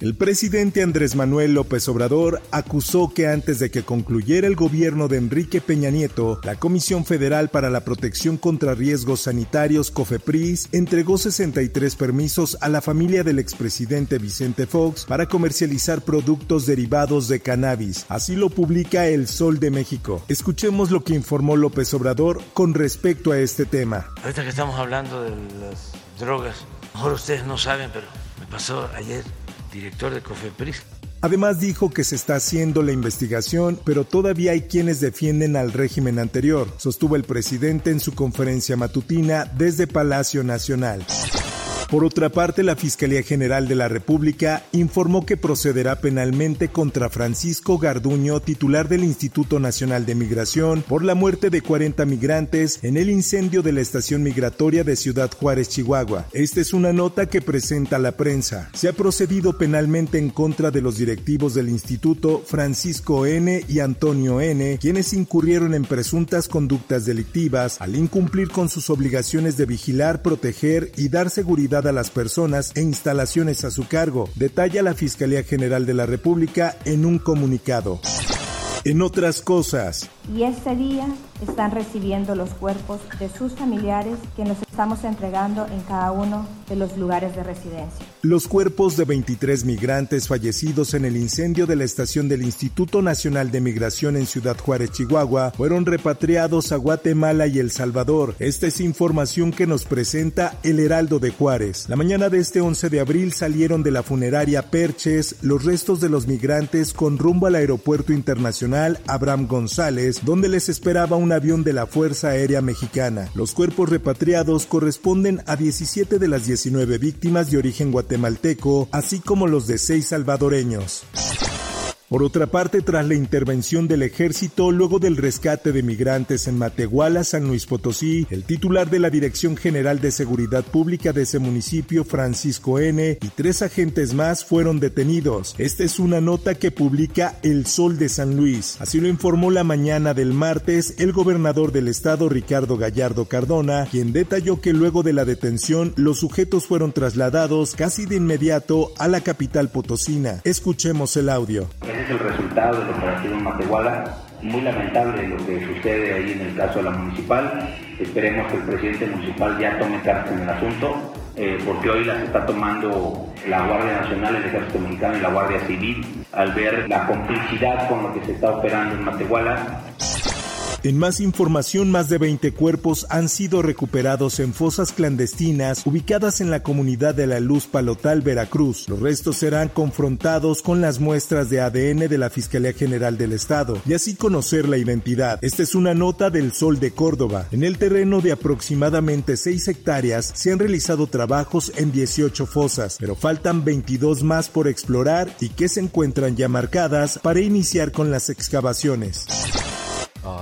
El presidente Andrés Manuel López Obrador acusó que antes de que concluyera el gobierno de Enrique Peña Nieto, la Comisión Federal para la Protección contra Riesgos Sanitarios, COFEPRIS, entregó 63 permisos a la familia del expresidente Vicente Fox para comercializar productos derivados de cannabis. Así lo publica El Sol de México. Escuchemos lo que informó López Obrador con respecto a este tema. Ahorita que estamos hablando de las drogas, mejor ustedes no saben, pero me pasó ayer director de COFEPRIS. Además dijo que se está haciendo la investigación, pero todavía hay quienes defienden al régimen anterior, sostuvo el presidente en su conferencia matutina desde Palacio Nacional. Por otra parte, la Fiscalía General de la República informó que procederá penalmente contra Francisco Garduño, titular del Instituto Nacional de Migración, por la muerte de 40 migrantes en el incendio de la estación migratoria de Ciudad Juárez, Chihuahua. Esta es una nota que presenta la prensa. Se ha procedido penalmente en contra de los directivos del instituto Francisco N. y Antonio N., quienes incurrieron en presuntas conductas delictivas al incumplir con sus obligaciones de vigilar, proteger y dar seguridad a las personas e instalaciones a su cargo, detalla la Fiscalía General de la República en un comunicado. En otras cosas. Y este día están recibiendo los cuerpos de sus familiares que nos estamos entregando en cada uno de los lugares de residencia. Los cuerpos de 23 migrantes fallecidos en el incendio de la estación del Instituto Nacional de Migración en Ciudad Juárez, Chihuahua, fueron repatriados a Guatemala y El Salvador. Esta es información que nos presenta El Heraldo de Juárez. La mañana de este 11 de abril salieron de la funeraria Perches los restos de los migrantes con rumbo al aeropuerto internacional Abraham González, donde les esperaba un avión de la Fuerza Aérea Mexicana. Los cuerpos repatriados corresponden a 17 de las 19 víctimas de origen guatemalteco así como los de seis salvadoreños. Por otra parte, tras la intervención del ejército luego del rescate de migrantes en Matehuala, San Luis Potosí, el titular de la Dirección General de Seguridad Pública de ese municipio, Francisco N., y tres agentes más fueron detenidos. Esta es una nota que publica El Sol de San Luis. Así lo informó la mañana del martes el gobernador del estado, Ricardo Gallardo Cardona, quien detalló que luego de la detención los sujetos fueron trasladados casi de inmediato a la capital potosina. Escuchemos el audio es el resultado del operativo en Matehuala. Muy lamentable lo que sucede ahí en el caso de la municipal. Esperemos que el presidente municipal ya tome cartas en el asunto, eh, porque hoy las está tomando la Guardia Nacional, el Ejército Mexicano y la Guardia Civil, al ver la complicidad con lo que se está operando en Matehuala. En más información, más de 20 cuerpos han sido recuperados en fosas clandestinas ubicadas en la comunidad de La Luz Palotal, Veracruz. Los restos serán confrontados con las muestras de ADN de la Fiscalía General del Estado y así conocer la identidad. Esta es una nota del Sol de Córdoba. En el terreno de aproximadamente 6 hectáreas se han realizado trabajos en 18 fosas, pero faltan 22 más por explorar y que se encuentran ya marcadas para iniciar con las excavaciones.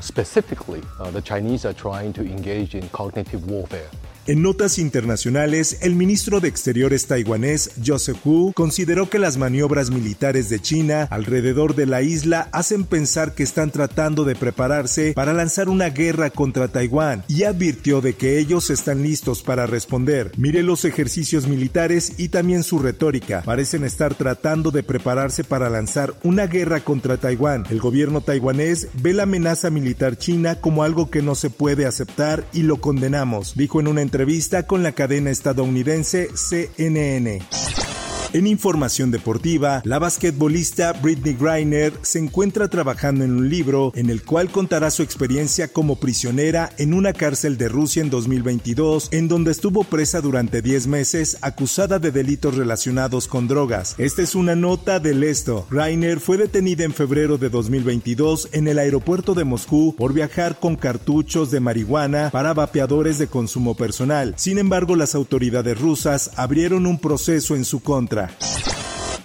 Specifically, uh, the Chinese are trying to engage in cognitive warfare. En notas internacionales, el ministro de Exteriores taiwanés Joseph Wu consideró que las maniobras militares de China alrededor de la isla hacen pensar que están tratando de prepararse para lanzar una guerra contra Taiwán y advirtió de que ellos están listos para responder. Mire los ejercicios militares y también su retórica. Parecen estar tratando de prepararse para lanzar una guerra contra Taiwán. El gobierno taiwanés ve la amenaza militar china como algo que no se puede aceptar y lo condenamos, dijo en una entrevista con la cadena estadounidense CNN. En información deportiva, la basquetbolista Britney Griner se encuentra trabajando en un libro en el cual contará su experiencia como prisionera en una cárcel de Rusia en 2022, en donde estuvo presa durante 10 meses acusada de delitos relacionados con drogas. Esta es una nota del esto. Griner fue detenida en febrero de 2022 en el aeropuerto de Moscú por viajar con cartuchos de marihuana para vapeadores de consumo personal. Sin embargo, las autoridades rusas abrieron un proceso en su contra.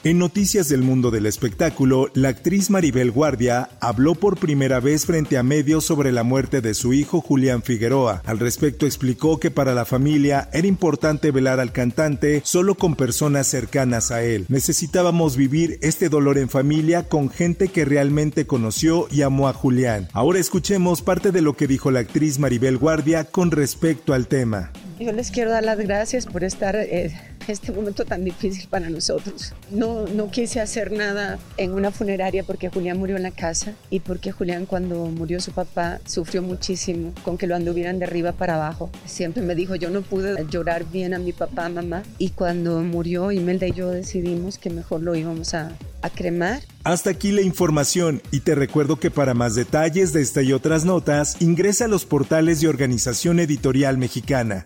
En noticias del mundo del espectáculo, la actriz Maribel Guardia habló por primera vez frente a medios sobre la muerte de su hijo Julián Figueroa. Al respecto explicó que para la familia era importante velar al cantante solo con personas cercanas a él. Necesitábamos vivir este dolor en familia con gente que realmente conoció y amó a Julián. Ahora escuchemos parte de lo que dijo la actriz Maribel Guardia con respecto al tema. Yo les quiero dar las gracias por estar eh, este momento tan difícil para nosotros. No, no quise hacer nada en una funeraria porque Julián murió en la casa y porque Julián cuando murió su papá sufrió muchísimo con que lo anduvieran de arriba para abajo. Siempre me dijo, yo no pude llorar bien a mi papá, mamá. Y cuando murió, Imelda y yo decidimos que mejor lo íbamos a, a cremar. Hasta aquí la información y te recuerdo que para más detalles de esta y otras notas, ingresa a los portales de Organización Editorial Mexicana.